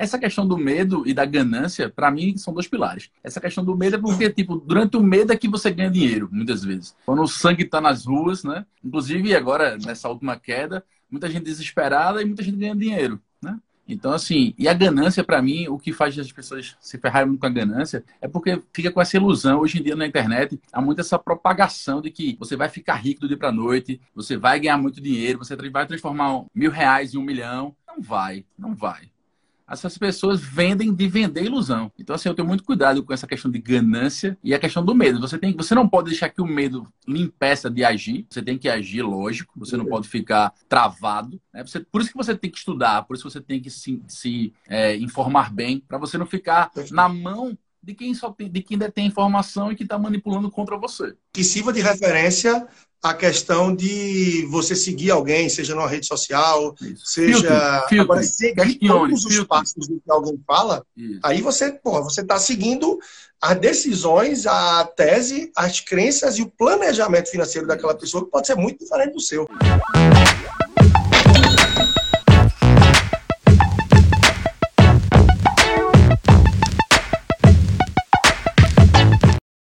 Essa questão do medo e da ganância, para mim, são dois pilares. Essa questão do medo é porque, tipo, durante o medo é que você ganha dinheiro, muitas vezes. Quando o sangue está nas ruas, né? Inclusive, agora, nessa última queda, muita gente desesperada e muita gente ganha dinheiro, né? Então, assim, e a ganância, para mim, o que faz as pessoas se ferrarem muito com a ganância é porque fica com essa ilusão. Hoje em dia, na internet, há muito essa propagação de que você vai ficar rico do dia para noite, você vai ganhar muito dinheiro, você vai transformar mil reais em um milhão. Não vai, não vai essas pessoas vendem de vender ilusão. Então, assim, eu tenho muito cuidado com essa questão de ganância e a questão do medo. Você, tem, você não pode deixar que o medo lhe impeça de agir. Você tem que agir, lógico. Você não pode ficar travado. Né? Você, por isso que você tem que estudar, por isso que você tem que se, se é, informar bem, para você não ficar na mão de quem só tem, de quem detém informação e que está manipulando contra você. Que sirva de referência a questão de você seguir alguém, seja numa rede social, Isso. seja filtro, agora todos os passos do que alguém fala, Isso. aí você, porra, você está seguindo as decisões, a tese, as crenças e o planejamento financeiro daquela pessoa que pode ser muito diferente do seu.